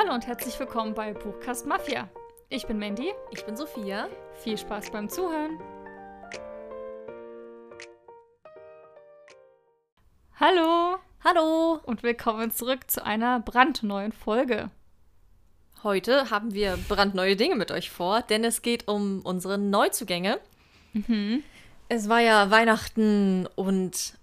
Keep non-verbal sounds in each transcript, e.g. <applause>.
Hallo und herzlich willkommen bei Buchkast Mafia. Ich bin Mandy. Ich bin Sophia. Viel Spaß beim Zuhören. Hallo Hallo. und willkommen zurück zu einer brandneuen Folge. Heute haben wir brandneue Dinge mit euch vor, denn es geht um unsere Neuzugänge. Es war ja Weihnachten und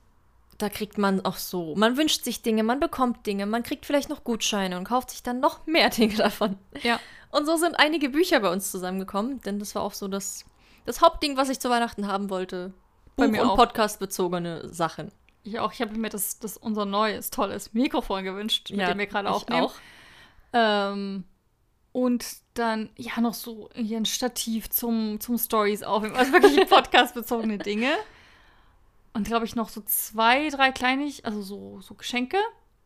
da kriegt man auch so, man wünscht sich Dinge, man bekommt Dinge, man kriegt vielleicht noch Gutscheine und kauft sich dann noch mehr <laughs> Dinge davon. Ja, Und so sind einige Bücher bei uns zusammengekommen, denn das war auch so das, das Hauptding, was ich zu Weihnachten haben wollte. Bei Buch- mir und auch. Podcast-bezogene Sachen. ich auch. Ich habe mir das, das unser neues, tolles Mikrofon gewünscht, mit dem wir gerade aufnehmen. auch. Ähm, und dann, ja, noch so hier ein Stativ zum, zum Stories aufnehmen. Also wirklich <laughs> podcastbezogene Dinge. Und glaube ich noch so zwei, drei Kleinig, also so, so Geschenke.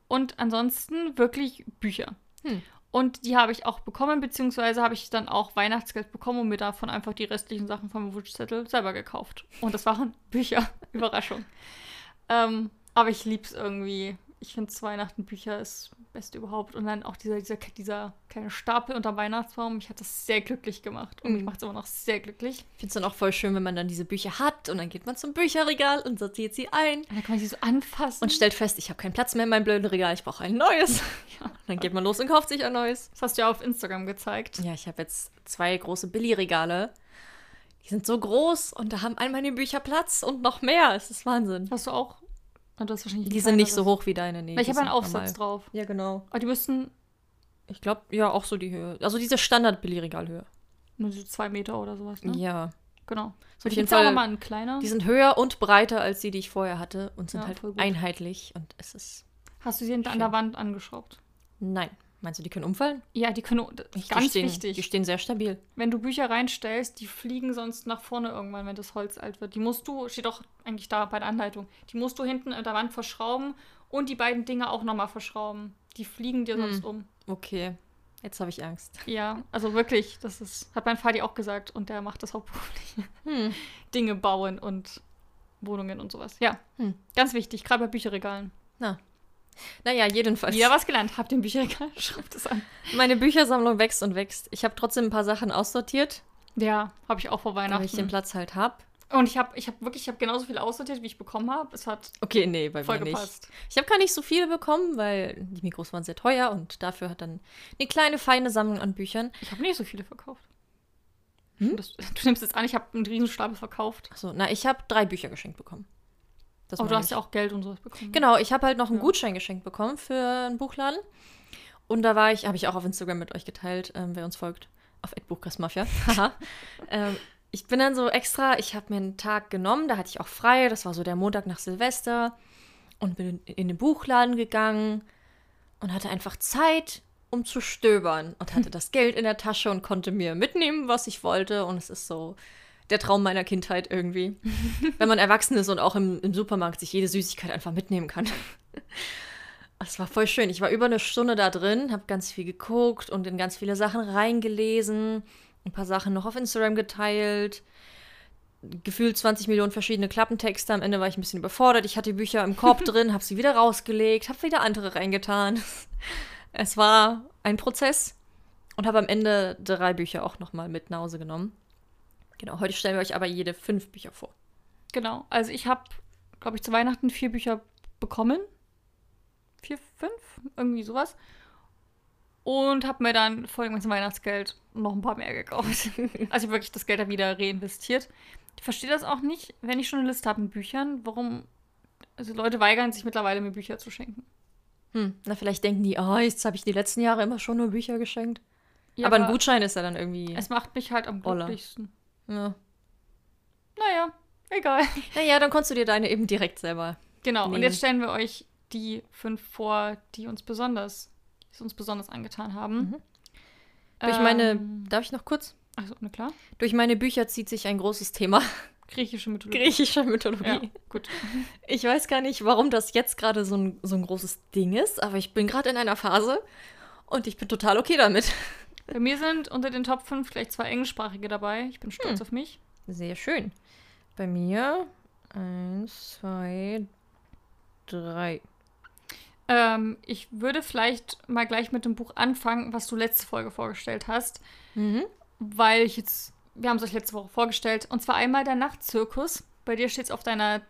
Und ansonsten wirklich Bücher. Hm. Und die habe ich auch bekommen, beziehungsweise habe ich dann auch Weihnachtsgeld bekommen und mir davon einfach die restlichen Sachen vom Wunschzettel selber gekauft. Und das waren <laughs> Bücher. Überraschung. Ähm, aber ich liebe es irgendwie. Ich finde Weihnachten Bücher ist das Beste überhaupt. Und dann auch dieser, dieser, dieser kleine Stapel unter Weihnachtsbaum. Mich hat das sehr glücklich gemacht. Und mich Mhm. macht es immer noch sehr glücklich. Ich finde es dann auch voll schön, wenn man dann diese Bücher hat und dann geht man zum Bücherregal und sortiert sie ein Und dann kann man sie so anfassen. und stellt fest, ich habe keinen Platz mehr in meinem blöden Regal, ich brauche ein neues. <laughs> Ja. Dann geht man los und kauft sich ein neues. das hast du ja auf Instagram gezeigt. Ja, ich habe jetzt zwei große Billy-Regale. Die sind so groß und da haben all meine Bücher Platz und noch mehr. Es ist Wahnsinn. Hast du auch? Du hast wahrscheinlich ein Die sind nicht so hoch wie deine. Nee, Weil ich habe einen Aufsatz normal. drauf. Ja, genau. Aber die müssten Ich glaube, ja, auch so die Höhe. Also diese Standard-Billy-Regalhöhe. nur so zwei Meter oder sowas, ne? Ja. Genau. So Die gibt's auch Fall. noch mal ein kleiner. Die sind höher und breiter als die, die ich vorher hatte und sind Ja, halt einheitlich und es ist. Hast du sie hinter an der Wand angeschraubt? Nein. Meinst du, die können umfallen? Ja, die können. das ist Ganz stehen, wichtig. Die stehen sehr stabil. Wenn du Bücher reinstellst, die fliegen sonst nach vorne irgendwann, wenn das Holz alt wird. Die musst du, steht auch eigentlich da bei der Anleitung, die musst du hinten an der Wand verschrauben und die beiden Dinge auch nochmal verschrauben. Die fliegen dir Hm. sonst um. Okay. Jetzt habe ich Angst. Ja, also wirklich, das ist, hat mein Vati auch gesagt und der macht das hauptberuflich. Hm. <laughs> Dinge bauen und Wohnungen und sowas. Ja, Hm. ganz wichtig, gerade bei Bücherregalen. Na. Naja, jedenfalls. Wieder was gelernt. Habt ihr ein Bücherregal? <laughs> Schreibt es an. Meine Büchersammlung wächst und wächst. Ich habe trotzdem ein paar Sachen aussortiert, Ja, habe ich auch vor damit ich den Weihnachten. Platz halt habe. Und ich habe ich hab wirklich, ich habe genauso viel aussortiert, wie ich bekommen habe. Es hat Okay, nee, bei voll mir nicht. gepasst. Ich habe gar nicht so viele bekommen, weil die Mikros waren sehr teuer und dafür hat dann eine kleine, feine Sammlung an Büchern. Ich habe nicht so viele verkauft. Hm? Das, <laughs> du nimmst jetzt an, ich habe einen Riesenstapel verkauft. Achso, na, ich habe drei Bücher geschenkt bekommen. Das Aber du hast ich. ja auch Geld und sowas bekommen. Genau, ich habe halt noch einen Ja. Gutschein geschenkt bekommen für einen Buchladen. Und da war ich, habe ich auch auf Instagram mit euch geteilt, ähm, wer uns folgt, auf Buchkastmafia. <laughs> Ähm, ich bin dann so extra, ich habe mir einen Tag genommen, da hatte ich auch frei, das war so der Montag nach Silvester und bin in, in den Buchladen gegangen und hatte einfach Zeit, um zu stöbern und hatte <laughs> das Geld in der Tasche und konnte mir mitnehmen, was ich wollte. Und es ist so der Traum meiner Kindheit irgendwie. <laughs> Wenn man erwachsen ist und auch im, im Supermarkt sich jede Süßigkeit einfach mitnehmen kann. <laughs> Es war voll schön. Ich war über eine Stunde da drin, habe ganz viel geguckt und in ganz viele Sachen reingelesen, ein paar Sachen noch auf Instagram geteilt. Gefühlt 20 Millionen verschiedene Klappentexte. Am Ende war ich ein bisschen überfordert. Ich hatte die Bücher im Korb <laughs> drin, habe sie wieder rausgelegt, habe wieder andere reingetan. Es war ein Prozess und habe am Ende drei Bücher auch nochmal mit nach Hause genommen. Genau, heute stellen wir euch aber jede fünf Bücher vor. Genau. Also ich habe, glaube ich, zu Weihnachten vier Bücher bekommen. Vier, fünf? Irgendwie sowas. Und habe mir dann vor dem ganzen Weihnachtsgeld noch ein paar mehr gekauft. <laughs> also wirklich das Geld da wieder reinvestiert. Ich verstehe das auch nicht, wenn ich schon eine Liste habe mit Büchern, warum. Also Leute weigern sich mittlerweile, mir Bücher zu schenken. Hm, na, vielleicht denken die, oh, jetzt habe ich die letzten Jahre immer schon nur Bücher geschenkt. Ja, aber ein Gutschein ist ja dann irgendwie. Es macht mich halt am Oller. glücklichsten. Ja. Naja, egal. <laughs> Naja, dann konntest du dir deine eben direkt selber. Genau, und nehmen. jetzt stellen wir euch die fünf vor, die uns besonders, die uns besonders angetan haben. Mhm. Durch meine, Ähm, darf ich noch kurz? also, na klar. Durch meine Bücher zieht sich ein großes Thema Griechische Mythologie. griechischer Mythologie. Ja, gut. Ich weiß gar nicht, warum das jetzt gerade so ein, so ein großes Ding ist, aber ich bin gerade in einer Phase und ich bin total okay damit. Bei mir sind unter den Top 5 gleich zwei englischsprachige dabei. Ich bin stolz Hm. auf mich. Sehr schön. Bei mir eins, zwei, drei. Ähm, ich würde vielleicht mal gleich mit dem Buch anfangen, was du letzte Folge vorgestellt hast. Mhm. Weil ich jetzt, wir haben es euch letzte Woche vorgestellt. Und zwar einmal der Nachtzirkus. Bei dir steht es auf deiner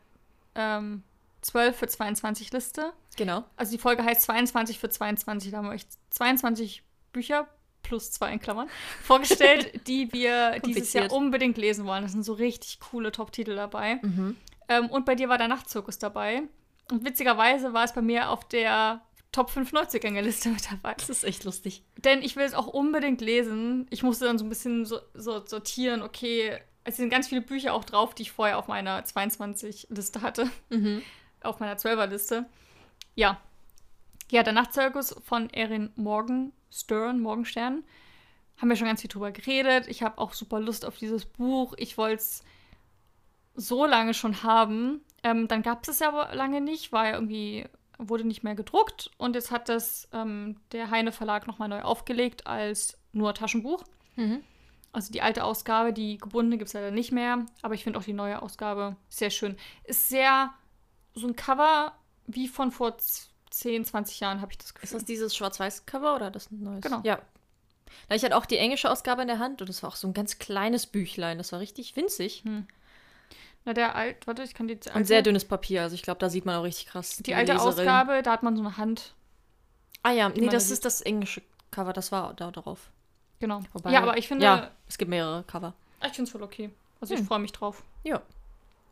ähm, 12 für 22 Liste. Genau. Also die Folge heißt 22 für 22. Da haben wir euch 22 Bücher plus zwei in Klammern vorgestellt, <laughs> die wir dieses Jahr unbedingt lesen wollen. Das sind so richtig coole Top-Titel dabei. Mhm. Ähm, und bei dir war der Nachtzirkus dabei. Und witzigerweise war es bei mir auf der Top 5 Neuzugänge-Liste mit dabei. Das ist echt lustig. Denn ich will es auch unbedingt lesen. Ich musste dann so ein bisschen so, so sortieren, okay, es sind ganz viele Bücher auch drauf, die ich vorher auf meiner 22-Liste hatte. Mhm. Auf meiner 12er-Liste. Ja. Ja, der Nachtzirkus von Erin Morgenstern, Morgenstern. Haben wir schon ganz viel drüber geredet. Ich habe auch super Lust auf dieses Buch. Ich wollte es so lange schon haben. Ähm, dann gab es es ja aber lange nicht, war ja irgendwie, wurde nicht mehr gedruckt. Und jetzt hat das ähm, der Heine Verlag nochmal neu aufgelegt als nur Taschenbuch. Mhm. Also die alte Ausgabe, die gebundene gibt es leider nicht mehr. Aber ich finde auch die neue Ausgabe sehr schön. Ist sehr so ein Cover wie von vor z- 10, 20 Jahren, habe ich das Ist Gefühl. das dieses Schwarz-Weiß-Cover oder das ein neues? Genau. Ja. Na, ich hatte auch die englische Ausgabe in der Hand und das war auch so ein ganz kleines Büchlein. Das war richtig winzig. Na, der alt, warte, ich kann die Und sehr dünnes Papier. Also ich glaube, da sieht man auch richtig krass. Die alte Ausgabe, da hat man so eine Hand. Ah ja, die nee, das da ist das englische Cover. Das war da drauf. Genau. Wobei- ja, aber ich finde, Ja, es gibt mehrere Cover. ich finde es voll okay. Also ich Hm. freue mich drauf. Ja.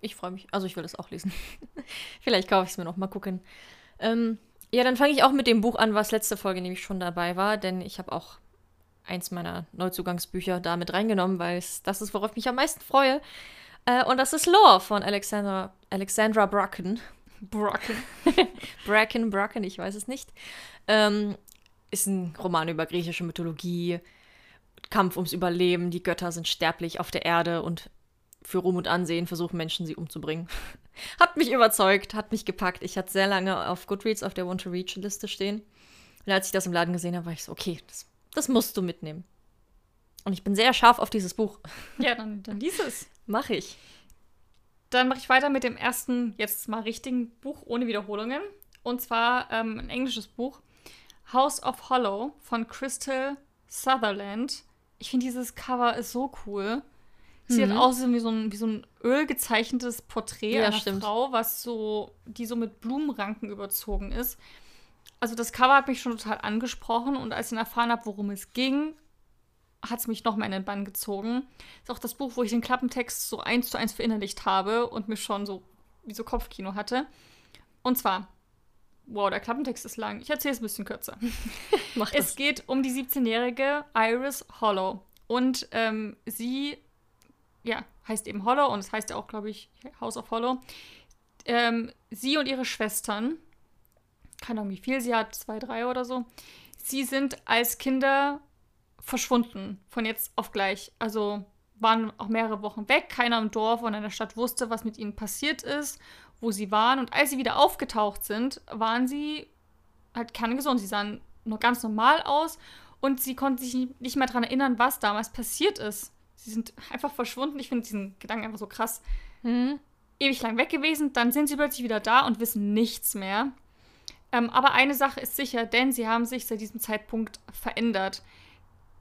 Ich freue mich. Also ich will das auch lesen. <laughs> Vielleicht kaufe ich es mir noch. Mal gucken. Ähm, ja, dann fange ich auch mit dem Buch an, was letzte Folge nämlich schon dabei war, denn ich habe auch eins meiner Neuzugangsbücher da mit reingenommen, weil das ist, worauf ich mich am meisten freue. Äh, und das ist Lore von Alexandra, Alexandra Bracken. Brocken. <laughs> Bracken, Bracken, ich weiß es nicht. Ähm, ist ein Roman über griechische Mythologie, Kampf ums Überleben, die Götter sind sterblich auf der Erde und für Ruhm und Ansehen versuchen Menschen sie umzubringen. Hat mich überzeugt, hat mich gepackt. Ich hatte sehr lange auf Goodreads auf der Want to Reach Liste stehen. Und als ich das im Laden gesehen habe, war ich so, okay, das, das musst du mitnehmen. Und ich bin sehr scharf auf dieses Buch. <laughs> Ja, dann, dann lies es. Mache ich. Dann mache ich weiter mit dem ersten, jetzt mal richtigen Buch ohne Wiederholungen. Und zwar ähm, ein englisches Buch. House of Hollow von Crystal Sutherland. Ich finde, dieses Cover ist so cool. Sie Mhm. hat aussehen wie so ein, wie so ein ölgezeichnetes Porträt Ja, einer stimmt. Frau, was so, die so mit Blumenranken überzogen ist. Also das Cover hat mich schon total angesprochen und als ich dann erfahren habe, worum es ging, hat es mich noch mehr in den Bann gezogen. Ist auch das Buch, wo ich den Klappentext so eins zu eins verinnerlicht habe und mir schon so wie so Kopfkino hatte. Und zwar, wow, der Klappentext ist lang. Ich erzähle es ein bisschen kürzer. <laughs> Mach Es geht um die 17-jährige Iris Hollow. Und ähm, sie, ja, heißt eben Hollow und es heißt ja auch, glaube ich, House of Hollow. Ähm, sie und ihre Schwestern, keine Ahnung, wie viel sie hat, zwei, drei oder so, sie sind als Kinder verschwunden, von jetzt auf gleich. Also waren auch mehrere Wochen weg. Keiner im Dorf oder in der Stadt wusste, was mit ihnen passiert ist, wo sie waren. Und als sie wieder aufgetaucht sind, waren sie halt kerngesund. Sie sahen nur ganz normal aus und sie konnten sich nicht mehr daran erinnern, was damals passiert ist. Sie sind einfach verschwunden. Ich finde diesen Gedanken einfach so krass. Mhm. Ewig lang weg gewesen, dann sind sie plötzlich wieder da und wissen nichts mehr. Ähm, aber eine Sache ist sicher, denn sie haben sich seit diesem Zeitpunkt verändert.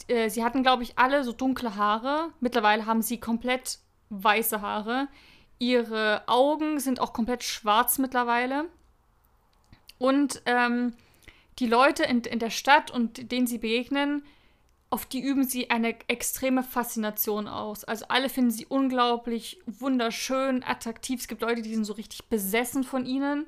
Äh, sie hatten, glaube ich, alle so dunkle Haare. Mittlerweile haben sie komplett weiße Haare. Ihre Augen sind auch komplett schwarz mittlerweile. Und ähm, die Leute in, in der Stadt und denen sie begegnen, auf die üben sie eine extreme Faszination aus. Also alle finden sie unglaublich wunderschön, attraktiv. Es gibt Leute, die sind so richtig besessen von ihnen.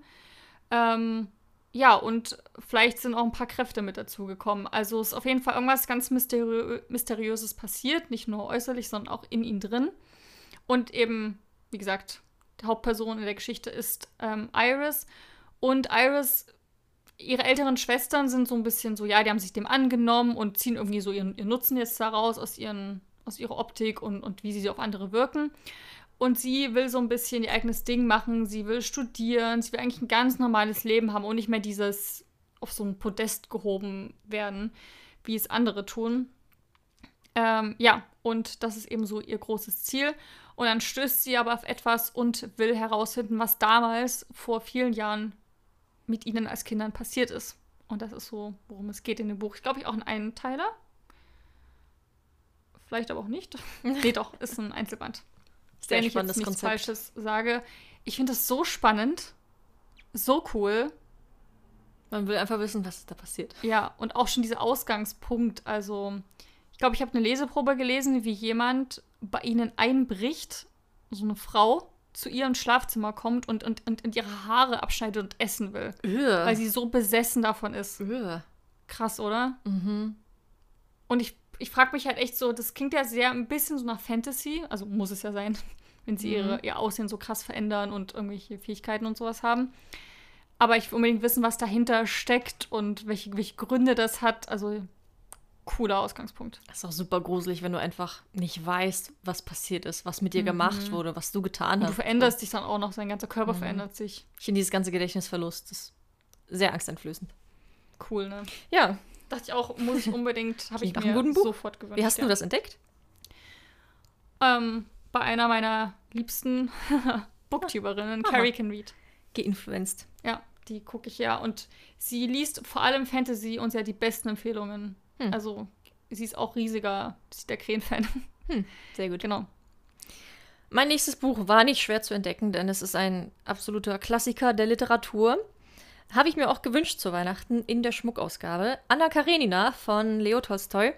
Ähm, ja, und vielleicht sind auch ein paar Kräfte mit dazugekommen. Also ist auf jeden Fall irgendwas ganz Mysteriö Mysteriöses passiert, nicht nur äußerlich, sondern auch in ihnen drin. Und eben, wie gesagt, die Hauptperson in der Geschichte ist ähm, Iris. Und Iris, ihre älteren Schwestern sind so ein bisschen so, ja, die haben sich dem angenommen und ziehen irgendwie so ihren, ihren Nutzen jetzt daraus aus, ihren, aus ihrer Optik und, und wie sie auf andere wirken. Und sie will so ein bisschen ihr eigenes Ding machen. Sie will studieren. Sie will eigentlich ein ganz normales Leben haben und nicht mehr dieses auf so ein Podest gehoben werden, wie es andere tun. Ähm, ja, und das ist eben so ihr großes Ziel. Und dann stößt sie aber auf etwas und will herausfinden, was damals vor vielen Jahren mit ihnen als Kindern passiert ist. Und das ist so, worum es geht in dem Buch. Ich glaube, ich auch ein Einteiler. Vielleicht aber auch nicht. <laughs> nee, doch, ist ein Einzelband. Sehr Wenn ich jetzt nichts Konzept. Falsches sage. Ich finde das so spannend, so cool. Man will einfach wissen, was da passiert. Ja, und auch schon dieser Ausgangspunkt. Also, ich glaube, ich habe eine Leseprobe gelesen, wie jemand bei ihnen einbricht, so eine Frau, zu ihr ins Schlafzimmer kommt und, und, und, und ihre Haare abschneidet und essen will. Öh. Weil sie so besessen davon ist. Öh. Krass, oder? Mhm. Und ich, ich frage mich halt echt so, das klingt ja sehr ein bisschen so nach Fantasy, also muss es ja sein, <laughs> wenn sie ihre, Mhm. ihr Aussehen so krass verändern und irgendwelche Fähigkeiten und sowas haben. Aber ich will unbedingt wissen, was dahinter steckt und welche, welche Gründe das hat. Also cooler Ausgangspunkt. Das ist auch super gruselig, wenn du einfach nicht weißt, was passiert ist, was mit dir gemacht wurde, was du getan Mhm. Und hast. du veränderst dich dann auch noch, sein ganzer Körper Mhm. verändert sich. Ich finde dieses ganze Gedächtnisverlust ist sehr angsteinflößend. Cool, ne? Ja. Dachte ich auch, muss ich unbedingt, habe ich nach mir guten Buch. sofort gewünscht. Wie hast ja. du das entdeckt? Ähm, bei einer meiner liebsten <laughs> Booktuberinnen, Aha. Carrie Can Read. Geinfluenced. Ja, die gucke ich ja. Und sie liest vor allem Fantasy und sie hat die besten Empfehlungen. Hm. Also, sie ist auch riesiger, sie ist der Krähen-Fan. Sehr gut. genau. Mein nächstes Buch war nicht schwer zu entdecken, denn es ist ein absoluter Klassiker der Literatur. Habe ich mir auch gewünscht zu Weihnachten in der Schmuckausgabe. Anna Karenina von Leo Tolstoi.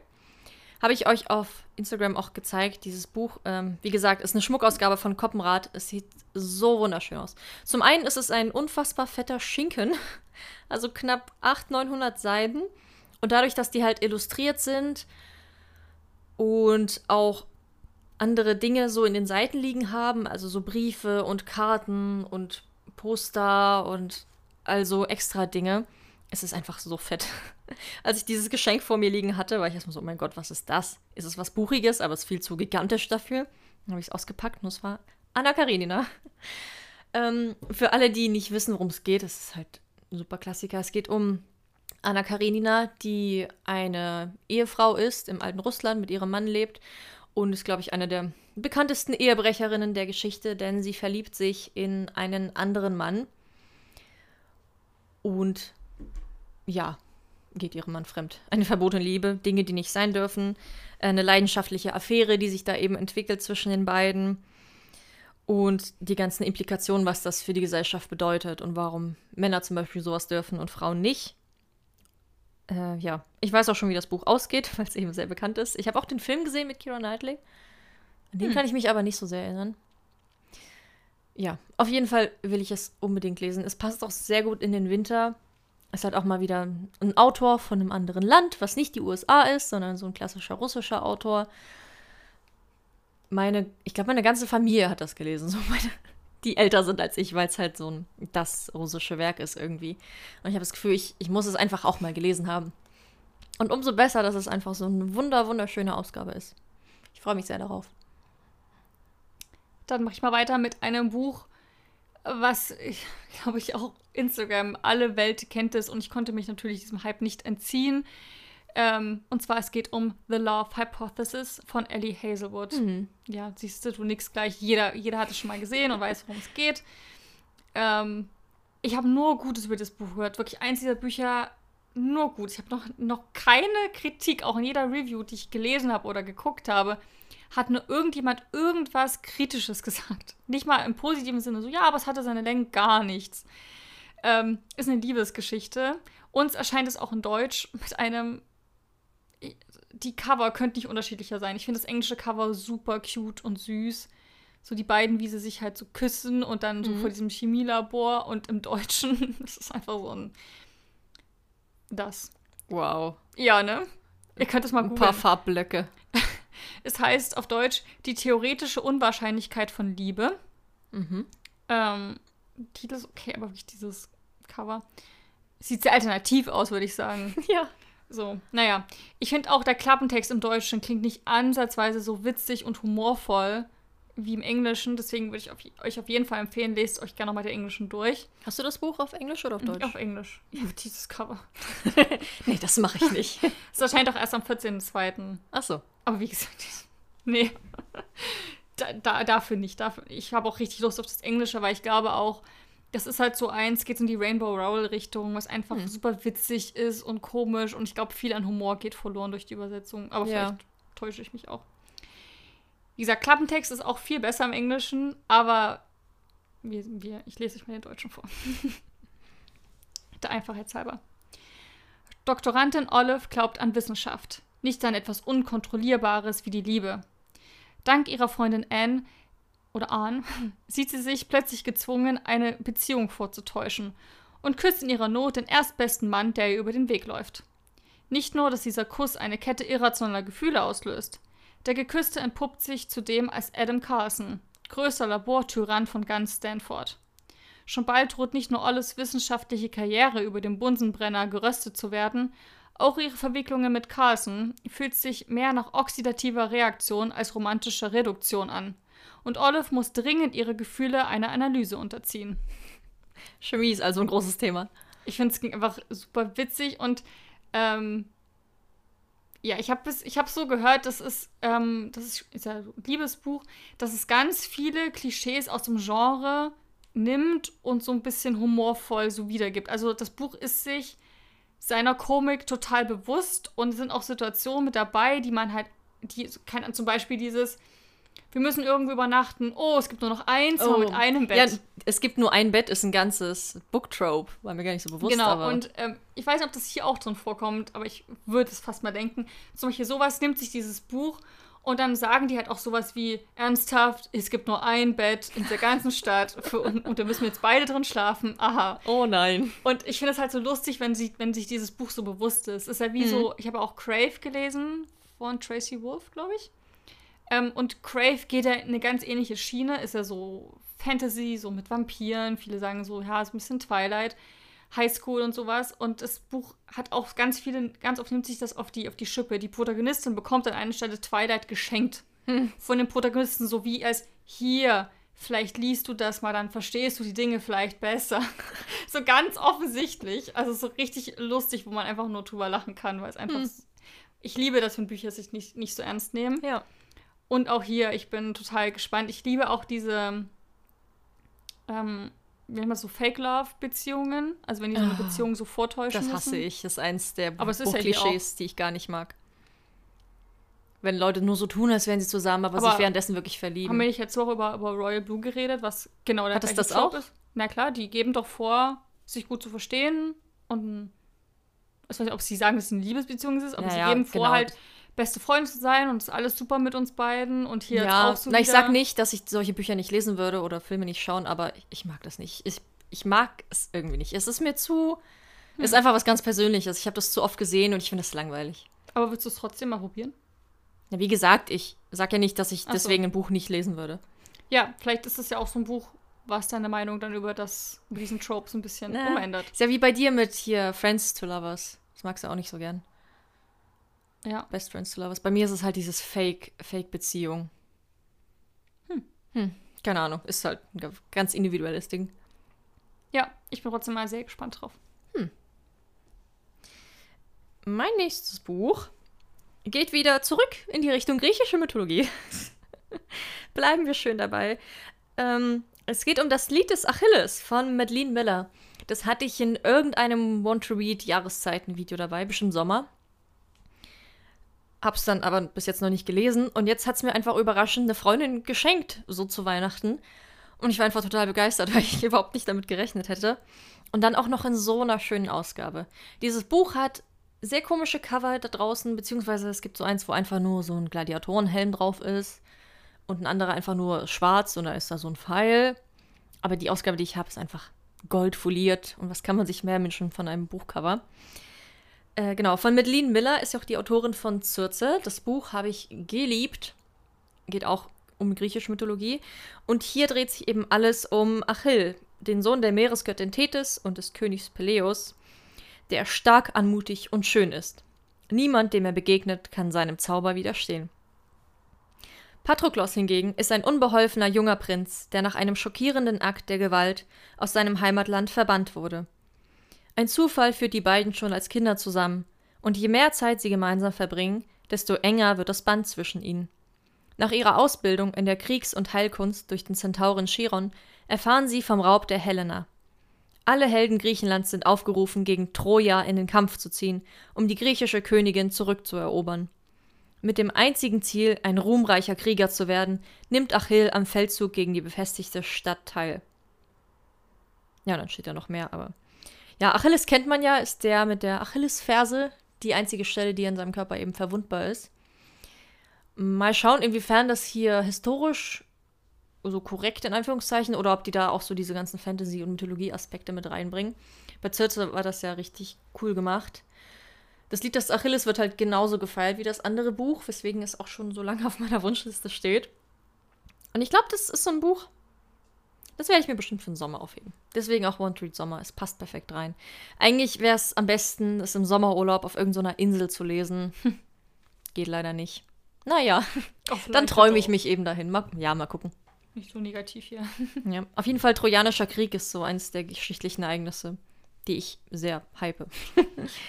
Habe ich euch auf Instagram auch gezeigt, dieses Buch. Ähm, wie gesagt, ist eine Schmuckausgabe von Koppenrad. Es sieht so wunderschön aus. Zum einen ist es ein unfassbar fetter Schinken, <laughs> also knapp 800, 900 Seiten. Und dadurch, dass die halt illustriert sind und auch andere Dinge so in den Seiten liegen haben, also so Briefe und Karten und Poster und also extra Dinge. Es ist einfach so fett. <laughs> Als ich dieses Geschenk vor mir liegen hatte, war ich erstmal so, oh mein Gott, was ist das? Ist es was Buchiges, aber es ist viel zu gigantisch dafür. Dann habe ich es ausgepackt und es war Anna Karenina. <laughs> Ähm, für alle, die nicht wissen, worum es geht, es ist halt ein super Klassiker. Es geht um Anna Karenina, die eine Ehefrau ist, im alten Russland mit ihrem Mann lebt und ist, glaube ich, eine der bekanntesten Ehebrecherinnen der Geschichte, denn sie verliebt sich in einen anderen Mann und ja, geht ihrem Mann fremd. Eine verbotene Liebe, Dinge, die nicht sein dürfen, eine leidenschaftliche Affäre, die sich da eben entwickelt zwischen den beiden und die ganzen Implikationen, was das für die Gesellschaft bedeutet und warum Männer zum Beispiel sowas dürfen und Frauen nicht. Äh, ja, ich weiß auch schon, wie das Buch ausgeht, <laughs> weil es eben sehr bekannt ist. Ich habe auch den Film gesehen mit Keira Knightley. An den Hm. kann ich mich aber nicht so sehr erinnern. Ja, auf jeden Fall will ich es unbedingt lesen. Es passt auch sehr gut in den Winter. Es hat auch mal wieder ein Autor von einem anderen Land, was nicht die USA ist, sondern so ein klassischer russischer Autor. Meine, ich glaube, meine ganze Familie hat das gelesen, <laughs> so meine, die älter sind als ich, weil es halt so ein das russische Werk ist irgendwie. Und ich habe das Gefühl, ich, ich muss es einfach auch mal gelesen haben. Und umso besser, dass es einfach so eine wunder, wunderschöne Ausgabe ist. Ich freue mich sehr darauf. Dann mache ich mal weiter mit einem Buch, was, <laughs> glaube ich, auch Instagram, alle Welt kennt es und ich konnte mich natürlich diesem Hype nicht entziehen. Ähm, und zwar, es geht um The Love Hypothesis von Ellie Hazelwood. Mhm. Ja, siehst du, du nix gleich. Jeder, jeder hat es schon mal gesehen und weiß, worum es geht. Ähm, ich habe nur Gutes über das Buch gehört. Wirklich eins dieser Bücher, nur gut. Ich habe noch, noch keine Kritik, auch in jeder Review, die ich gelesen habe oder geguckt habe, hat nur irgendjemand irgendwas Kritisches <laughs> gesagt. Nicht mal im positiven Sinne, so, ja, aber es hatte seine Länge, gar nichts. Ähm, ist eine Liebesgeschichte. Uns erscheint es auch in Deutsch mit einem. Die Cover könnten nicht unterschiedlicher sein. Ich finde das englische Cover super cute und süß. So die beiden, wie sie sich halt so küssen und dann so Mhm. vor diesem Chemielabor und im Deutschen. <laughs> Das ist einfach so ein. Das. Wow. Ja, ne? Ihr könnt es mal Ein paar googeln. Farbblöcke. <laughs> Es heißt auf Deutsch die theoretische Unwahrscheinlichkeit von Liebe. Mhm. Ähm, Titel ist okay, aber wirklich dieses Cover. Sieht sehr alternativ aus, würde ich sagen. <laughs> Ja. So, naja. Ich finde auch, der Klappentext im Deutschen klingt nicht ansatzweise so witzig und humorvoll wie im Englischen. Deswegen würde ich auf, euch auf jeden Fall empfehlen, lest euch gerne nochmal den Englischen durch. Hast du das Buch auf Englisch oder auf Deutsch? Auf Englisch. <laughs> Ja, dieses Cover. <laughs> nee, das mache ich nicht. <laughs> Es erscheint auch erst am 14.02. Ach so. Aber wie gesagt, nee. Da, da, dafür nicht. Dafür. Ich habe auch richtig Lust auf das Englische, weil ich glaube auch, das ist halt so eins, geht in die Rainbow Rowell-Richtung, was einfach Hm. super witzig ist und komisch und ich glaube, viel an Humor geht verloren durch die Übersetzung. Aber Ja. vielleicht täusche ich mich auch. Wie gesagt, Klappentext ist auch viel besser im Englischen, aber wir, wir, ich lese euch mal den Deutschen vor. <laughs> Der Einfachheitshalber. Doktorandin Olive glaubt an Wissenschaft, nicht an etwas Unkontrollierbares wie die Liebe. Dank ihrer Freundin Anne oder Anne <laughs> sieht sie sich plötzlich gezwungen, eine Beziehung vorzutäuschen und küsst in ihrer Not den erstbesten Mann, der ihr über den Weg läuft. Nicht nur, dass dieser Kuss eine Kette irrationaler Gefühle auslöst. Der Geküsste entpuppt sich zudem als Adam Carlson, größter Labortyrann von ganz Stanford. Schon bald droht nicht nur Olles wissenschaftliche Karriere über dem Bunsenbrenner geröstet zu werden, auch ihre Verwicklungen mit Carlson fühlt sich mehr nach oxidativer Reaktion als romantischer Reduktion an. Und Olive muss dringend ihre Gefühle einer Analyse unterziehen. <laughs> Chemie ist also ein großes Thema. Ich finde es einfach super witzig und ähm, ja, ich habe ich hab so gehört, das ist, ähm, das ist, ist ja ein Liebesbuch, dass es ganz viele Klischees aus dem Genre nimmt und so ein bisschen humorvoll so wiedergibt. Also das Buch ist sich seiner Komik total bewusst und es sind auch Situationen mit dabei, die man halt, die, kann, zum Beispiel dieses, wir müssen irgendwo übernachten, oh, es gibt nur noch ein Zimmer mit einem Bett. Ja, es gibt nur ein Bett, ist ein ganzes Booktrope. War mir gar nicht so bewusst. Genau, aber und ähm, ich weiß nicht, ob das hier auch drin vorkommt, aber ich würde es fast mal denken. Zum Beispiel sowas nimmt sich dieses Buch und dann sagen die halt auch sowas wie, ernsthaft, es gibt nur ein Bett in der ganzen Stadt für, und, und da müssen wir jetzt beide drin schlafen. Aha. Oh nein. Und ich finde es halt so lustig, wenn, sie, wenn sich dieses Buch so bewusst ist. Es ist ja wie Mhm. so, ich habe auch Crave gelesen von Tracy Wolf, glaube ich. Ähm, und Crave geht ja in eine ganz ähnliche Schiene, ist ja so Fantasy, so mit Vampiren. Viele sagen so, ja, ist ein bisschen Twilight, Highschool und sowas. Und das Buch hat auch ganz viele, ganz oft nimmt sich das auf die, auf die Schippe. Die Protagonistin bekommt an einer Stelle Twilight geschenkt. Von den Protagonisten, so wie als hier, vielleicht liest du das mal, dann verstehst du die Dinge vielleicht besser. <laughs> so ganz offensichtlich. Also so richtig lustig, wo man einfach nur drüber lachen kann, weil es einfach. Hm. Ich liebe das, wenn Bücher sich nicht, nicht so ernst nehmen. Ja. Und auch hier, ich bin total gespannt. Ich liebe auch diese, ähm, wie nennt man das so, Fake-Love-Beziehungen. Also wenn die so eine Ah, Beziehung so vortäuschen Das hasse müssen. ich. Das ist eins der Aber es ist ja Buchklischees, die ich gar nicht mag. Wenn Leute nur so tun, als wären sie zusammen, aber, Aber sich währenddessen wirklich Haben wir verlieben. nicht jetzt auch über, über Royal Blue geredet, was genau der Hat das Trope auch? ist? Na klar, die geben doch vor, sich gut zu verstehen und ich weiß nicht, ob sie sagen, dass es eine Liebesbeziehung ist, aber Ja, sie ja, geben vor, genau. halt beste Freunde zu sein und es ist alles super mit uns beiden und hier ja, auch so na, ich sag nicht, dass ich solche Bücher nicht lesen würde oder Filme nicht schauen, aber ich, mag das nicht. Ich, ich mag es irgendwie nicht. Es ist mir zu. Hm. Es ist einfach was ganz Persönliches. Ich habe das zu oft gesehen und ich finde das langweilig. Aber willst du es trotzdem mal probieren? Ja, wie gesagt, ich sag ja nicht, dass ich Ach so. deswegen ein Buch nicht lesen würde. Ja, vielleicht ist es ja auch so ein Buch, was deine Meinung dann über, das, über diesen Trope so ein bisschen Na. umändert. Ist ja wie bei dir mit hier Friends to Lovers. Das magst du auch nicht so gern. Ja. Best Friends to Lovers. Bei mir ist es halt dieses Fake, Fake-Beziehung. Hm. Hm. Keine Ahnung. Ist halt ein ga- ganz individuelles Ding. Ja, ich bin trotzdem mal sehr gespannt drauf. Mein nächstes Buch geht wieder zurück in die Richtung griechische Mythologie. <laughs> Bleiben wir schön dabei. Ähm, es geht um das Lied des Achilles von Madeleine Miller. Das hatte ich in irgendeinem Want-to-Read-Jahreszeiten-Video dabei, bestimmt Sommer. Hab's dann aber bis jetzt noch nicht gelesen. Und jetzt hat's mir einfach überraschend eine Freundin geschenkt, so zu Weihnachten. Und ich war einfach total begeistert, <laughs> weil ich überhaupt nicht damit gerechnet hätte. Und dann auch noch in so einer schönen Ausgabe. Dieses Buch hat sehr komische Cover da draußen, beziehungsweise es gibt so eins, wo einfach nur so ein Gladiatorenhelm drauf ist und ein anderer einfach nur schwarz und da ist da so ein Pfeil. Aber die Ausgabe, die ich habe, ist einfach goldfoliert und was kann man sich mehr wünschen von einem Buchcover? Äh, genau, von Madeleine Miller ist ja auch die Autorin von Circe. Das Buch habe ich geliebt. Geht auch um griechische Mythologie. Und hier dreht sich eben alles um Achill, den Sohn der Meeresgöttin Thetis und des Königs Peleus, der stark, anmutig und schön ist. Niemand, dem er begegnet, kann seinem Zauber widerstehen. Patroklos hingegen ist ein unbeholfener junger Prinz, der nach einem schockierenden Akt der Gewalt aus seinem Heimatland verbannt wurde. Ein Zufall führt die beiden schon als Kinder zusammen, und je mehr Zeit sie gemeinsam verbringen, desto enger wird das Band zwischen ihnen. Nach ihrer Ausbildung in der Kriegs- und Heilkunst durch den Zentauren Chiron erfahren sie vom Raub der Helena, Alle Helden Griechenlands sind aufgerufen, gegen Troja in den Kampf zu ziehen, um die griechische Königin zurückzuerobern. Mit dem einzigen Ziel, ein ruhmreicher Krieger zu werden, nimmt Achill am Feldzug gegen die befestigte Stadt teil. Ja, dann steht da noch mehr, aber. Ja, Achilles kennt man ja, ist der mit der Achillesferse, die einzige Stelle, die an seinem Körper eben verwundbar ist. Mal schauen, inwiefern das hier historisch so korrekt in Anführungszeichen oder ob die da auch so diese ganzen Fantasy- und Mythologie-Aspekte mit reinbringen. Bei Circe war das ja richtig cool gemacht. Das Lied des Achilles wird halt genauso gefeiert wie das andere Buch, weswegen es auch schon so lange auf meiner Wunschliste steht. Und ich glaube, das ist so ein Buch, das werde ich mir bestimmt für den Sommer aufheben. Deswegen auch One Treat Sommer. Es passt perfekt rein. Eigentlich wäre es am besten, es im Sommerurlaub auf irgendeiner Insel zu lesen. <laughs> Geht leider nicht. Naja, <laughs> dann träume ich mich eben dahin. Mal, ja, mal gucken. Nicht so negativ hier. <laughs> Ja, auf jeden Fall Trojanischer Krieg ist so eines der geschichtlichen Ereignisse, die ich sehr hype.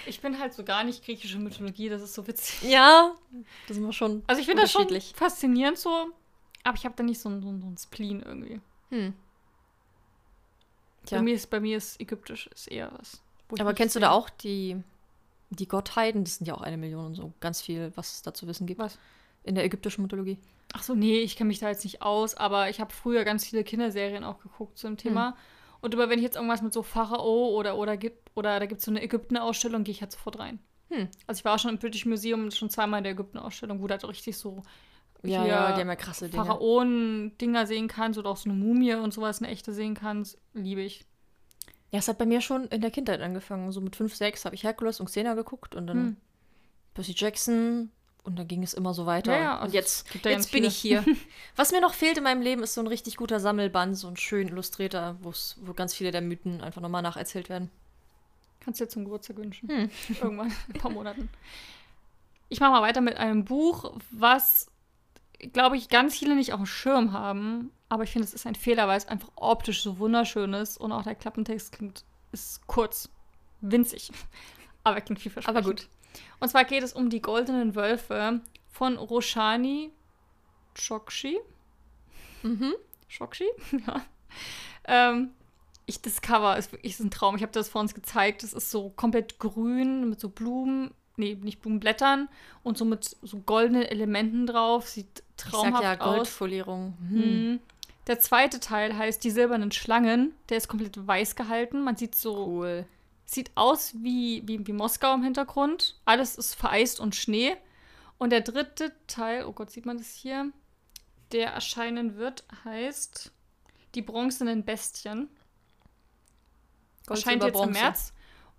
ich bin halt so gar nicht griechische Mythologie, das ist so witzig. Ja, das ist immer schon Also ich finde das schon faszinierend so, aber ich habe da nicht so ein, so ein Spleen irgendwie. Hm. Tja. Bei mir ist, bei mir ist ägyptisch ist eher was. Aber kennst du da auch die, die Gottheiten? Das sind ja auch eine Million und so. Ganz viel, was es da zu wissen gibt. Was? In der ägyptischen Mythologie. Ach so, nee, ich kenne mich da jetzt nicht aus, aber ich habe früher ganz viele Kinderserien auch geguckt zum Thema. Hm. Und immer wenn ich jetzt irgendwas mit so Pharao oder oder gibt oder da gibt es so eine Ägypten-Ausstellung, gehe ich halt sofort rein. Hm. Also ich war auch schon im British Museum schon zweimal in der Ägypten-Ausstellung, wo da halt richtig so ja, ja, die haben ja krasse Dinge. Pharaonen-Dinger sehen kannst oder auch so eine Mumie und sowas, eine echte sehen kannst, liebe ich. Ja, es hat bei mir schon in der Kindheit angefangen. So mit 5, 6 habe ich Herkules und Xena geguckt und dann hm. Percy Jackson und dann ging es immer so weiter. Ja, also und jetzt, jetzt bin ich hier. <laughs> Was mir noch fehlt in meinem Leben, ist so ein richtig guter Sammelband, so ein schön illustrierter, wo ganz viele der Mythen einfach nochmal nacherzählt werden. Kannst du dir zum Geburtstag wünschen. Hm. Irgendwann, in ein paar Monaten. Ich mache mal weiter mit einem Buch, was glaube ich, ganz viele nicht auf dem Schirm haben. Aber ich finde, es ist ein Fehler, weil es einfach optisch so wunderschön ist. Und auch der Klappentext klingt, ist kurz, winzig. <laughs> Aber klingt vielversprechend. Aber gut. Und zwar geht es um die goldenen Wölfe von Roshani Chokshi. Mhm. Chokshi? <laughs> ja. Ähm, ich, das Cover ist wirklich ist ein Traum. Ich habe das vor uns gezeigt. Es ist so komplett grün mit so Blumen nee, nicht Blumenblättern und so mit so goldenen Elementen drauf. Sieht traumhaft ich sag ja, aus. Goldfolierung. Hm. Mhm. Der zweite Teil heißt Die silbernen Schlangen. Der ist komplett weiß gehalten. Man sieht so. Cool. Sieht aus wie, wie, wie Moskau im Hintergrund. Alles ist vereist und Schnee. Und der dritte Teil, oh Gott, sieht man das hier? Der erscheinen wird, heißt Die bronzenen Bestien. Gold, Erscheint jetzt Bronze. im März.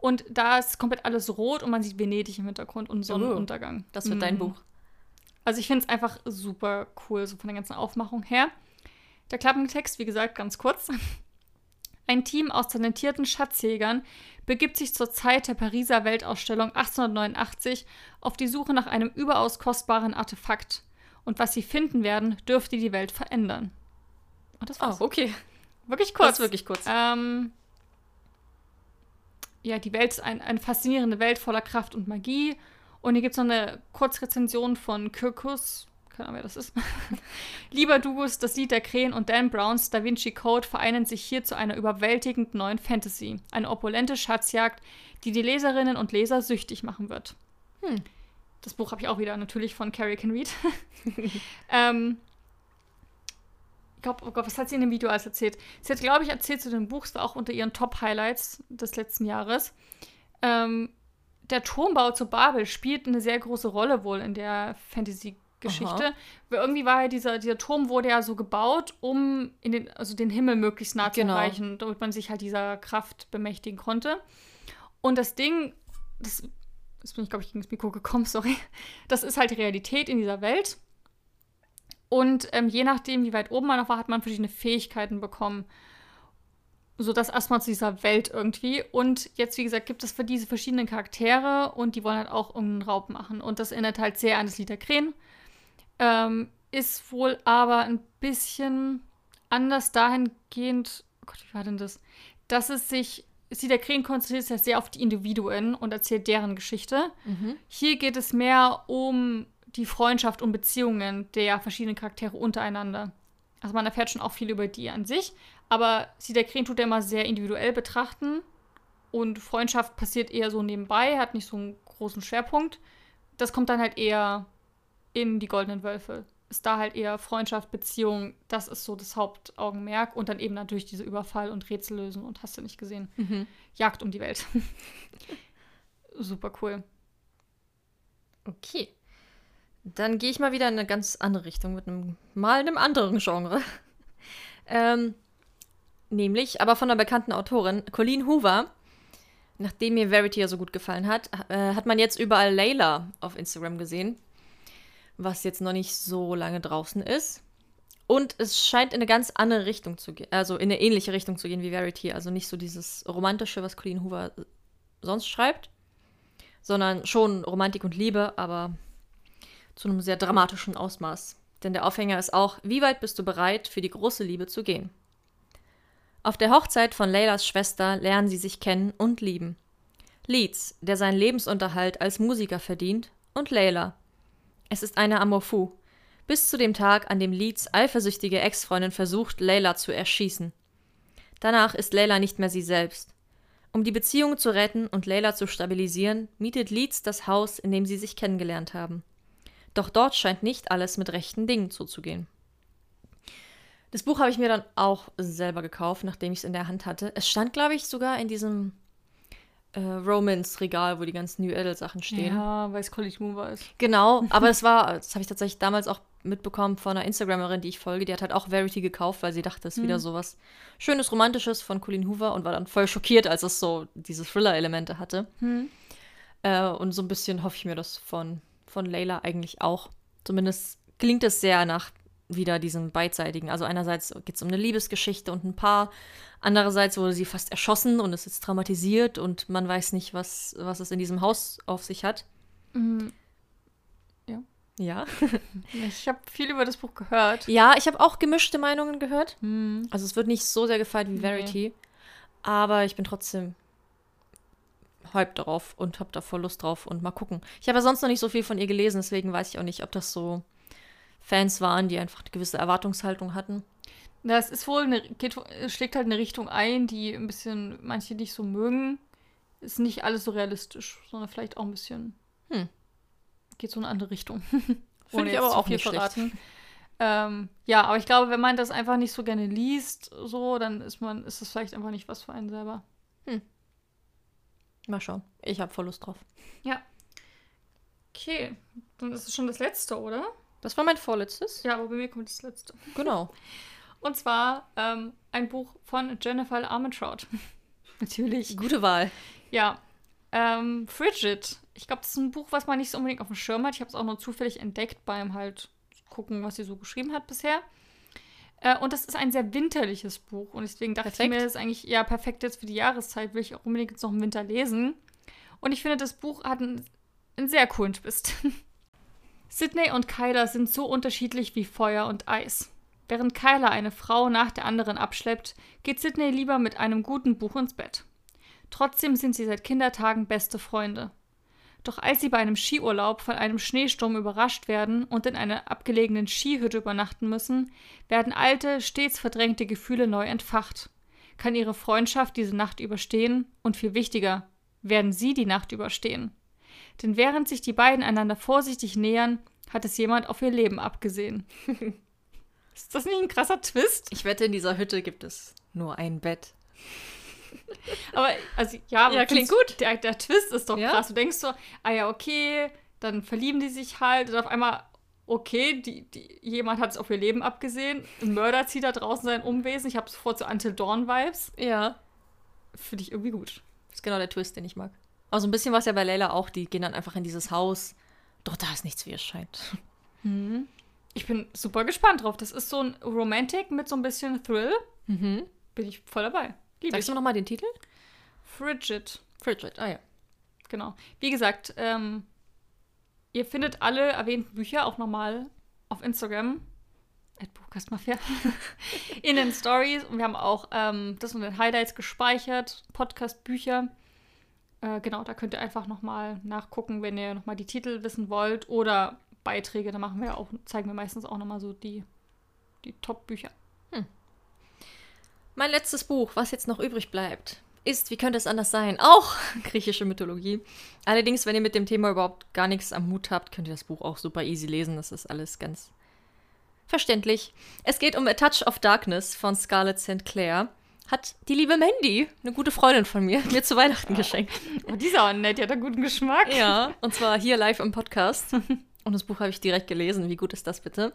Und da ist komplett alles rot und man sieht Venedig im Hintergrund und Sonnenuntergang. Das wird mhm. dein Buch. Also ich finde es einfach super cool, so von der ganzen Aufmachung her. Der Klappentext, wie gesagt, ganz kurz. <laughs> Ein Team aus talentierten Schatzjägern begibt sich zur Zeit der Pariser Weltausstellung 1889 auf die Suche nach einem überaus kostbaren Artefakt. Und was sie finden werden, dürfte die Welt verändern. Und das war's. Oh, okay. Wirklich kurz. Das ist wirklich kurz. Ähm, ja, die Welt ist ein, eine faszinierende Welt voller Kraft und Magie. Und hier gibt es noch eine Kurzrezension von Kirkus, keine Ahnung, wer das ist. <laughs> Lieber Dugus, das Lied der Krähen und Dan Browns Da Vinci Code vereinen sich hier zu einer überwältigend neuen Fantasy. Eine opulente Schatzjagd, die die Leserinnen und Leser süchtig machen wird. Hm. Das Buch habe ich auch wieder natürlich von Carrie Can Read. <laughs> ähm, glaube, oh Gott, was hat sie in dem Video alles erzählt? Sie hat, glaube ich, erzählt zu dem Buch, es war auch unter ihren Top-Highlights des letzten Jahres. Ähm, der Turmbau zu Babel spielt eine sehr große Rolle wohl in der Fantasy-Geschichte. Weil irgendwie war ja dieser, dieser Turm wurde ja so gebaut, um in den, also den Himmel möglichst nah genau. zu erreichen, damit man sich halt dieser Kraft bemächtigen konnte. Und das Ding, das, das bin ich, glaube ich, gegen das Mikro gekommen, <laughs> sorry. Das ist halt die Realität in dieser Welt. Und ähm, je nachdem, wie weit oben man noch war, hat man verschiedene Fähigkeiten bekommen. So das erstmal zu dieser Welt irgendwie. Und jetzt, wie gesagt, gibt es für diese verschiedenen Charaktere und die wollen halt auch irgendeinen Raub machen. Und das erinnert halt sehr an das Lied der Krähen. Ähm, ist wohl aber ein bisschen anders dahingehend. Oh Gott, wie war denn das? Dass es sich. Sie der Krähen konzentriert sich ja sehr auf die Individuen und erzählt deren Geschichte. Mhm. Hier geht es mehr um die Freundschaft und Beziehungen der verschiedenen Charaktere untereinander. Also man erfährt schon auch viel über die an sich, Aber Cedar Green tut er immer sehr individuell betrachten. Und Freundschaft passiert eher so nebenbei, hat nicht so einen großen Schwerpunkt. Das kommt dann halt eher in die Goldenen Wölfe. Ist da halt eher Freundschaft, Beziehung, das ist so das Hauptaugenmerk. Und dann eben natürlich diese Überfall und Rätsel lösen und hast du nicht gesehen. Mhm. Jagd um die Welt. <laughs> Super cool. Okay. Dann gehe ich mal wieder in eine ganz andere Richtung mit einem mal einem anderen Genre. <laughs> ähm, nämlich, aber von einer bekannten Autorin, Colleen Hoover. Nachdem mir Verity ja so gut gefallen hat, äh, hat man jetzt überall Layla auf Instagram gesehen. Was jetzt noch nicht so lange draußen ist. Und es scheint in eine ganz andere Richtung zu gehen, also in eine ähnliche Richtung zu gehen wie Verity. Also nicht so dieses Romantische, was Colleen Hoover sonst schreibt, sondern schon Romantik und Liebe, aber zu einem sehr dramatischen Ausmaß. Denn der Aufhänger ist auch, wie weit bist du bereit, für die große Liebe zu gehen? Auf der Hochzeit von Leylas Schwester lernen sie sich kennen und lieben. Leeds, der seinen Lebensunterhalt als Musiker verdient, und Layla. Es ist eine Amour. Bis zu dem Tag, an dem Leeds eifersüchtige Ex-Freundin versucht, Layla zu erschießen. Danach ist Layla nicht mehr sie selbst. Um die Beziehung zu retten und Layla zu stabilisieren, mietet Leeds das Haus, in dem sie sich kennengelernt haben. Doch dort scheint nicht alles mit rechten Dingen zuzugehen. Das Buch habe ich mir dann auch selber gekauft, nachdem ich es in der Hand hatte. Es stand, glaube ich, sogar in diesem äh, Romance-Regal, wo die ganzen New Adult-Sachen stehen. Ja, weil es College Mover ist. Genau, <laughs> aber es war, das habe ich tatsächlich damals auch mitbekommen von einer Instagramerin, die ich folge. Die hat halt auch Verity gekauft, weil sie dachte, es ist Mhm. wieder so was Schönes, Romantisches von Colleen Hoover und war dann voll schockiert, als es so diese Thriller-Elemente hatte. Hm. Äh, und so ein bisschen hoffe ich mir das von, von Layla eigentlich auch. Zumindest klingt es sehr nach wieder diesem beidseitigen. Also einerseits geht es um eine Liebesgeschichte und ein Paar, andererseits wurde sie fast erschossen und ist jetzt traumatisiert und man weiß nicht, was, was es in diesem Haus auf sich hat. Mhm. Ja. <laughs> Ich habe viel über das Buch gehört. Ja, ich habe auch gemischte Meinungen gehört. Hm. Also es wird nicht so sehr gefeiert wie Nee. Verity, aber ich bin trotzdem hyped darauf und habe da voll Lust drauf und mal gucken. Ich habe ja sonst noch nicht so viel von ihr gelesen, deswegen weiß ich auch nicht, ob das so Fans waren, die einfach eine gewisse Erwartungshaltung hatten. Das ist wohl eine, geht, schlägt halt eine Richtung ein, die ein bisschen manche nicht so mögen. Ist nicht alles so realistisch, sondern vielleicht auch ein bisschen. Hm. Geht so in eine andere Richtung. <laughs> Finde ich aber auch viel nicht schlecht. verraten. Ähm, ja, aber ich glaube, wenn man das einfach nicht so gerne liest, so, dann ist man, ist es vielleicht einfach nicht was für einen selber. Mal schauen. Ich habe voll Lust drauf. Okay, dann ist es schon das letzte, oder? Das war mein vorletztes. Ja, aber bei mir kommt das letzte. <laughs> Genau. Und zwar ähm, ein Buch von Jennifer Armentrout. <laughs> Natürlich. Gute Wahl. Ja. Ähm, Frigid. Ich glaube, das ist ein Buch, was man nicht so unbedingt auf dem Schirm hat. Ich habe es auch nur zufällig entdeckt beim halt gucken, was sie so geschrieben hat bisher. Äh, und das ist ein sehr winterliches Buch. Und deswegen dachte Perfekt. ich mir, das ist eigentlich ja perfekt jetzt für die Jahreszeit. Will ich auch unbedingt jetzt noch im Winter lesen. Und ich finde, das Buch hat einen, einen sehr coolen Twist. <laughs> Sydney und Kyla sind so unterschiedlich wie Feuer und Eis. Während Kyla eine Frau nach der anderen abschleppt, geht Sydney lieber mit einem guten Buch ins Bett. Trotzdem sind sie seit Kindertagen beste Freunde. Doch als sie bei einem Skiurlaub von einem Schneesturm überrascht werden und in einer abgelegenen Skihütte übernachten müssen, werden alte, stets verdrängte Gefühle neu entfacht. Kann ihre Freundschaft diese Nacht überstehen? Und viel wichtiger, werden sie die Nacht überstehen? Denn während sich die beiden einander vorsichtig nähern, hat es jemand auf ihr Leben abgesehen. <laughs> Ist das nicht ein krasser Twist? Ich wette, in dieser Hütte gibt es nur ein Bett. <laughs> Aber, also, ja, aber Ja, klingt gut. Der, der Twist ist doch Ja. krass. Du denkst so, ah ja, okay, dann verlieben die sich halt und auf einmal, okay, die, die, jemand hat es auf ihr Leben abgesehen. Ein Mörder zieht da draußen sein Umwesen. Ich habe sofort so Until Dawn-Vibes. Ja. Finde ich irgendwie gut. Das ist genau der Twist, den ich mag. Aber so ein bisschen war es ja bei Layla auch. Die gehen dann einfach in dieses Haus. Doch da ist nichts, wie es scheint. Ich bin super gespannt drauf. Das ist so ein Romantic mit so ein bisschen Thrill. Mhm. Bin ich voll dabei. Liebe Sagst ich. du nochmal den Titel? Frigid. Frigid. Ah ja. Genau. Wie gesagt, ähm, ihr findet alle erwähnten Bücher auch nochmal auf Instagram. Buchkastmafia. <laughs> in den Stories. Und wir haben auch ähm, das unter den Highlights gespeichert. Podcast-Bücher. Äh, genau, da könnt ihr einfach nochmal nachgucken, wenn ihr nochmal die Titel wissen wollt. Oder Beiträge. Da machen wir auch, zeigen wir meistens auch nochmal so die, die Top-Bücher. Mein letztes Buch, was jetzt noch übrig bleibt, ist, wie könnte es anders sein, auch <laughs> griechische Mythologie. Allerdings, wenn ihr mit dem Thema überhaupt gar nichts am Hut habt, könnt ihr das Buch auch super easy lesen. Das ist alles ganz verständlich. Es geht um A Touch of Darkness von Scarlett St. Clair. Hat die liebe Mandy, eine gute Freundin von mir, <laughs> mir zu Weihnachten geschenkt. Oh, die ist auch nett, die hat einen guten Geschmack. Ja, und zwar hier live im <laughs> Podcast. Und das Buch habe ich direkt gelesen. Wie gut ist das bitte?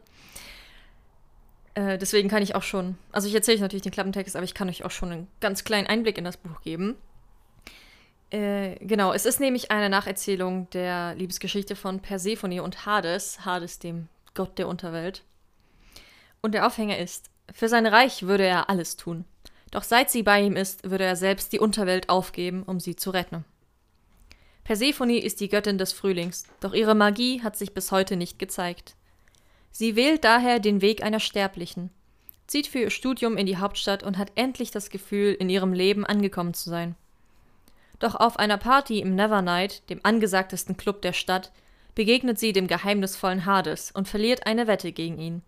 Äh, deswegen kann ich auch schon, also ich erzähle euch natürlich den Klappentext, aber ich kann euch auch schon einen ganz kleinen Einblick in das Buch geben. Äh, genau, es ist nämlich eine Nacherzählung der Liebesgeschichte von Persephone und Hades, Hades dem Gott der Unterwelt. Und der Aufhänger ist, für sein Reich würde er alles tun. Doch seit sie bei ihm ist, würde er selbst die Unterwelt aufgeben, um sie zu retten. Persephone ist die Göttin des Frühlings, doch ihre Magie hat sich bis heute nicht gezeigt. Sie wählt daher den Weg einer Sterblichen, zieht für ihr Studium in die Hauptstadt und hat endlich das Gefühl, in ihrem Leben angekommen zu sein. Doch auf einer Party im Nevernight, dem angesagtesten Club der Stadt, begegnet sie dem geheimnisvollen Hades und verliert eine Wette gegen ihn.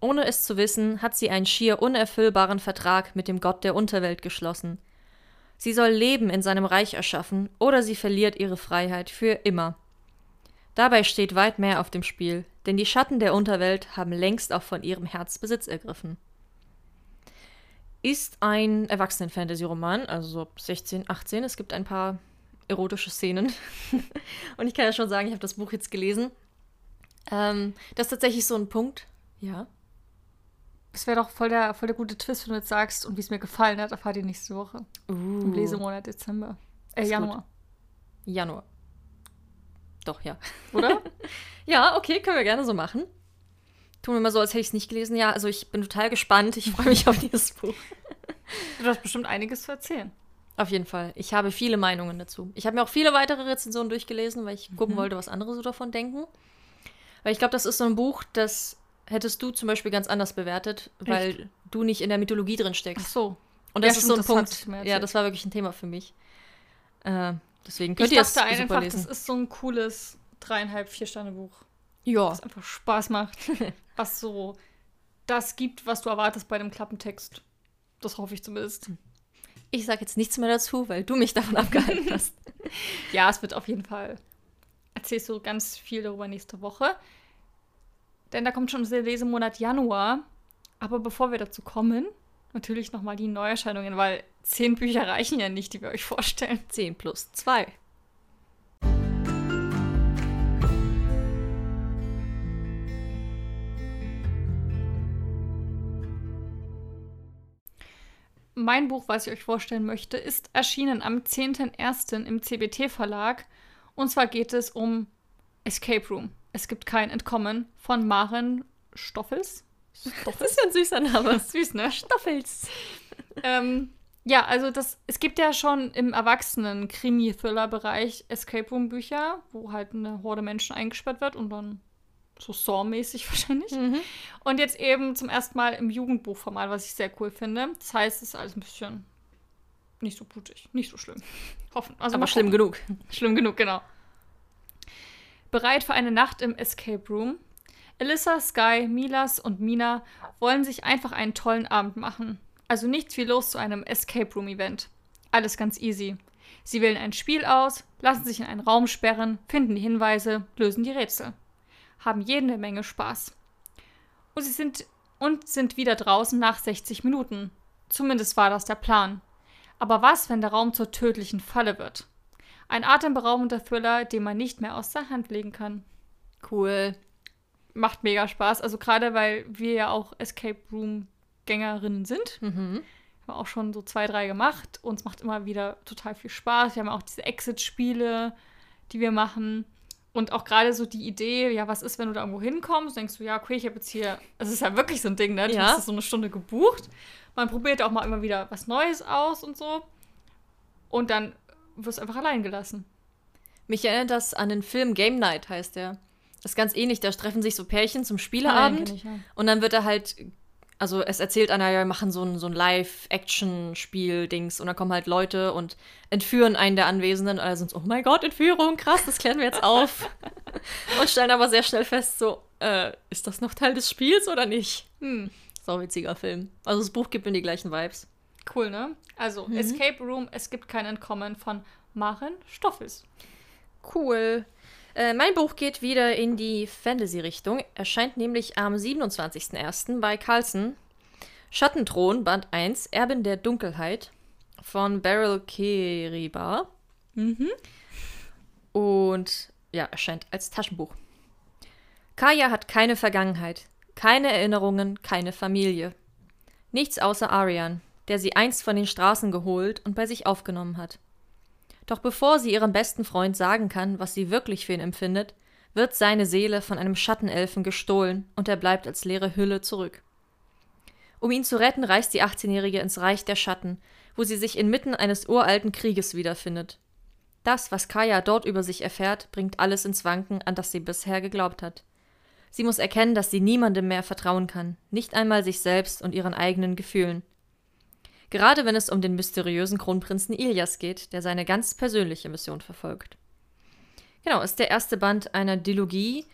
Ohne es zu wissen, hat sie einen schier unerfüllbaren Vertrag mit dem Gott der Unterwelt geschlossen. Sie soll Leben in seinem Reich erschaffen, oder sie verliert ihre Freiheit für immer. Dabei steht weit mehr auf dem Spiel, denn die Schatten der Unterwelt haben längst auch von ihrem Herz Besitz ergriffen. Ist ein Erwachsenen-Fantasy-Roman, also so 16, 18. Es gibt ein paar erotische Szenen. <laughs> Und ich kann ja schon sagen, ich habe das Buch jetzt gelesen. Ähm, das ist tatsächlich so ein Punkt. Ja. Das wäre doch voll der, voll der gute Twist, wenn du jetzt sagst, und wie es mir gefallen hat, erfahrt ihr nächste Woche. Uh, Im Lesemonat Dezember. Äh, Januar. Januar. Doch, ja. Oder? <laughs> Ja, okay, können wir gerne so machen. Tun wir mal so, als hätte ich es nicht gelesen. Ja, also ich bin total gespannt. Ich freue mich auf dieses <laughs> Buch. du hast bestimmt einiges zu erzählen. Auf jeden Fall. Ich habe viele Meinungen dazu. Ich habe mir auch viele weitere Rezensionen durchgelesen, weil ich gucken wollte, was andere so davon denken. Weil ich glaube, das ist so ein Buch, das hättest du zum Beispiel ganz anders bewertet, weil du nicht in der Mythologie drin Ach steckst. so. Und Ja, das ist so ein stimmt, das hattest Punkt. Ja, das war wirklich ein Thema für mich. Äh, deswegen könnt Ich ihr dachte super einfach, das ist so ein cooles dreieinhalb, vier Sterne Buch. ja, Was einfach Spaß macht. <laughs> was so das gibt, was du erwartest bei dem Klappentext. Das hoffe ich zumindest. ich sage jetzt nichts mehr dazu, weil du mich davon abgehalten <laughs> hast. Ja, es wird auf jeden Fall. Erzählst du ganz viel darüber nächste Woche. Denn da kommt schon der Lesemonat Januar. Aber bevor wir dazu kommen, natürlich nochmal die Neuerscheinungen, weil zehn Bücher reichen ja nicht, die wir euch vorstellen. 10 plus 2. Mein Buch, was ich euch vorstellen möchte, ist erschienen am 10.01. im CBT Verlag. Und zwar geht es um Escape Room. Es gibt kein Entkommen von Maren Stoffels. Das ist ja ein süßer Name. <laughs> Süß, ne? Stoffels. Ähm, ja, also das, es gibt ja schon im erwachsenen Krimi-Thriller-Bereich Escape Room-Bücher, wo halt eine Horde Menschen eingesperrt wird und dann so Saw-mäßig <laughs> wahrscheinlich. Mhm. Und jetzt eben zum ersten Mal im Jugendbuchformat, was ich sehr cool finde. Das heißt, es ist alles ein bisschen nicht so blutig, nicht so schlimm. <laughs> Hoffen. Also Aber schlimm genug. <laughs> Schlimm genug, genau. Bereit für eine Nacht im Escape Room. Elissa, Sky, Milas und Mina wollen sich einfach einen tollen Abend machen. Also nichts wie los zu einem Escape Room Event. Alles ganz easy. Sie wählen ein Spiel aus, lassen sich in einen Raum sperren, finden die Hinweise, lösen die Rätsel. Haben jede Menge Spaß. Und sie sind und sind wieder draußen nach 60 Minuten. Zumindest war das der Plan. Aber was, wenn der Raum zur tödlichen Falle wird? Ein atemberaubender Thriller, den man nicht mehr aus der Hand legen kann. Cool. Macht mega Spaß. Also gerade weil wir ja auch Escape Room Gängerinnen sind. Mhm. Haben auch schon so zwei, drei gemacht. Uns macht immer wieder total viel Spaß. Wir haben auch diese Exit-Spiele, die wir machen. Und auch gerade so die Idee, ja, was ist, wenn du da irgendwo hinkommst? Denkst du, ja, okay, ich habe jetzt hier, es ist ja wirklich so ein Ding, ne? Du Ja. hast so eine Stunde gebucht. Man probiert auch mal immer wieder was Neues aus und so. Und dann wirst du einfach allein gelassen. Mich erinnert das an den Film Game Night, heißt der. Das ist ganz ähnlich. Da treffen sich so Pärchen zum Spieleabend. kenn ich, ja. Und dann wird er halt, also es erzählt einer, ja, wir machen so ein, so ein Live-Action-Spiel-Dings und dann kommen halt Leute und entführen einen der Anwesenden und alle sind so, oh mein Gott, Entführung, krass, das klären wir jetzt auf. <laughs> und stellen aber sehr schnell fest, so, äh, ist das noch Teil des Spiels oder nicht? Hm. Sauwitziger Film. Also das Buch gibt mir die gleichen Vibes. Cool, ne? Also, Mhm. Escape Room, es gibt kein Entkommen von Maren Stoffels. Cool. Äh, mein Buch geht wieder in die Fantasy-Richtung. Erscheint nämlich am 27.01. bei Carlsen. Schattenthron, Band 1, Erbin der Dunkelheit von Beryl Keriba. Mhm. Und ja, erscheint als Taschenbuch. Kaya hat keine Vergangenheit, keine Erinnerungen, keine Familie. Nichts außer Arian, der sie einst von den Straßen geholt und bei sich aufgenommen hat. Doch bevor sie ihrem besten Freund sagen kann, was sie wirklich für ihn empfindet, wird seine Seele von einem Schattenelfen gestohlen und er bleibt als leere Hülle zurück. Um ihn zu retten, reist die 18-Jährige ins Reich der Schatten, wo sie sich inmitten eines uralten Krieges wiederfindet. Das, was Kaya dort über sich erfährt, bringt alles ins Wanken, an das sie bisher geglaubt hat. Sie muss erkennen, dass sie niemandem mehr vertrauen kann, nicht einmal sich selbst und ihren eigenen Gefühlen. Gerade wenn es um den mysteriösen Kronprinzen Ilias geht, der seine ganz persönliche Mission verfolgt. Genau, ist der erste Band einer Dilogie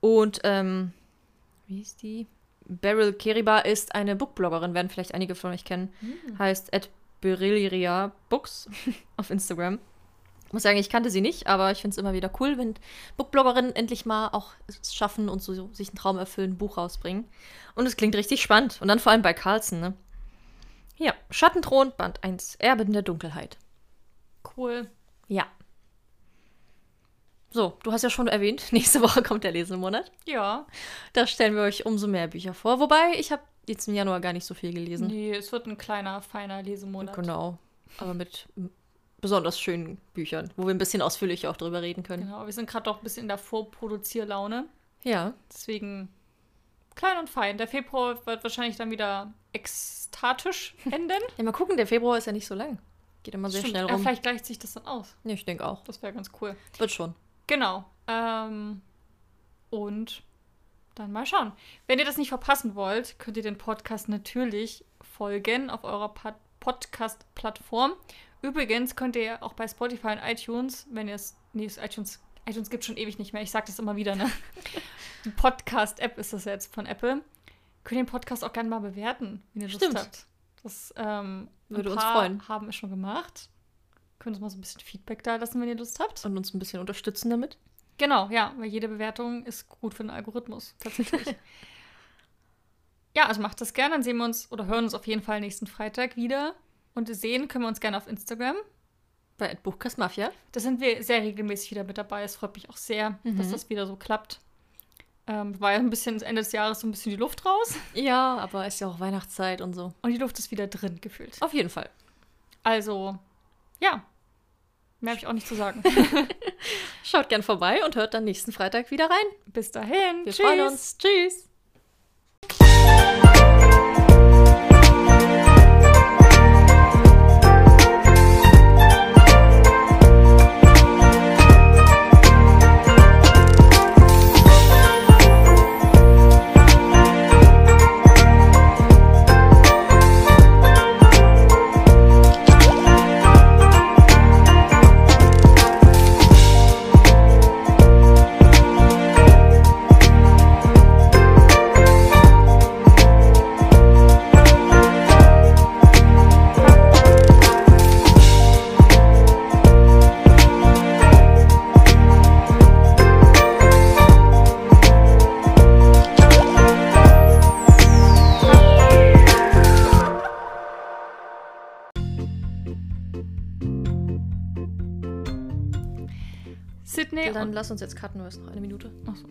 und, ähm, wie ist die? Beryl Keriba ist eine Bookbloggerin, werden vielleicht einige von euch kennen. Heißt at Berylia Books <laughs> auf Instagram. Muss sagen, ich kannte sie nicht, aber ich finde es immer wieder cool, wenn Bookbloggerinnen endlich mal auch es schaffen und so sich einen Traum erfüllen, ein Buch rausbringen. Und es klingt richtig spannend. Und dann vor allem bei Carlsen, ne? Ja, Schattenthron, Band 1, Erbin der Dunkelheit. Cool. Ja. So, du hast ja schon erwähnt, <laughs> nächste Woche kommt der Lesemonat. Ja. Da stellen wir euch umso mehr Bücher vor. Wobei, ich habe jetzt im Januar gar nicht so viel gelesen. Nee, es wird ein kleiner, feiner Lesemonat. Genau. Aber mit besonders schönen Büchern, wo wir ein bisschen ausführlicher auch drüber reden können. Genau, wir sind gerade auch ein bisschen in der Vorproduzierlaune. Ja. Deswegen klein und fein. Der Februar wird wahrscheinlich dann wieder ekstatisch <laughs> enden. Ja, mal gucken, der Februar ist ja nicht so lang. Geht immer sehr Stimmt. schnell Ja, rum. vielleicht gleicht sich das dann aus. Ja, ich denke auch. Das wäre ganz cool. Wird schon. Genau. Ähm, und dann mal schauen. Wenn ihr das nicht verpassen wollt, könnt ihr den Podcast natürlich folgen auf eurer Podcast-Plattform. Übrigens könnt ihr auch bei Spotify und iTunes, wenn ihr es. Nee, iTunes, iTunes gibt schon ewig nicht mehr. Ich sage das immer wieder, ne? <laughs> Die Podcast-App ist das jetzt von Apple. Könnt ihr den Podcast auch gerne mal bewerten, wenn ihr Lust Stimmt. habt. Das ähm, Würde uns freuen. haben es schon gemacht. Könnt uns mal so ein bisschen Feedback da lassen, wenn ihr Lust habt. Und uns ein bisschen unterstützen damit. Genau, ja, weil jede Bewertung ist gut für den Algorithmus, tatsächlich. <laughs> ja, also macht das gerne, dann sehen wir uns oder hören uns auf jeden Fall nächsten Freitag wieder. Und sehen können wir uns gerne auf Instagram. Bei Buchkast Mafia. Da sind wir sehr regelmäßig wieder mit dabei. Es freut mich auch sehr, dass Mhm. das wieder so klappt. Ähm, war ja ein bisschen Ende des Jahres so ein bisschen die Luft raus. <laughs> Ja, aber ist ja auch Weihnachtszeit und so. Und die Luft ist wieder drin gefühlt. Auf jeden Fall. Also, ja. Mehr habe ich auch nicht zu sagen. <laughs> Schaut gern vorbei und hört dann nächsten Freitag wieder rein. Bis dahin. Wir Tschüss. freuen uns. Tschüss. Dann lass uns jetzt cutten, nur ist noch eine Minute. Ach so.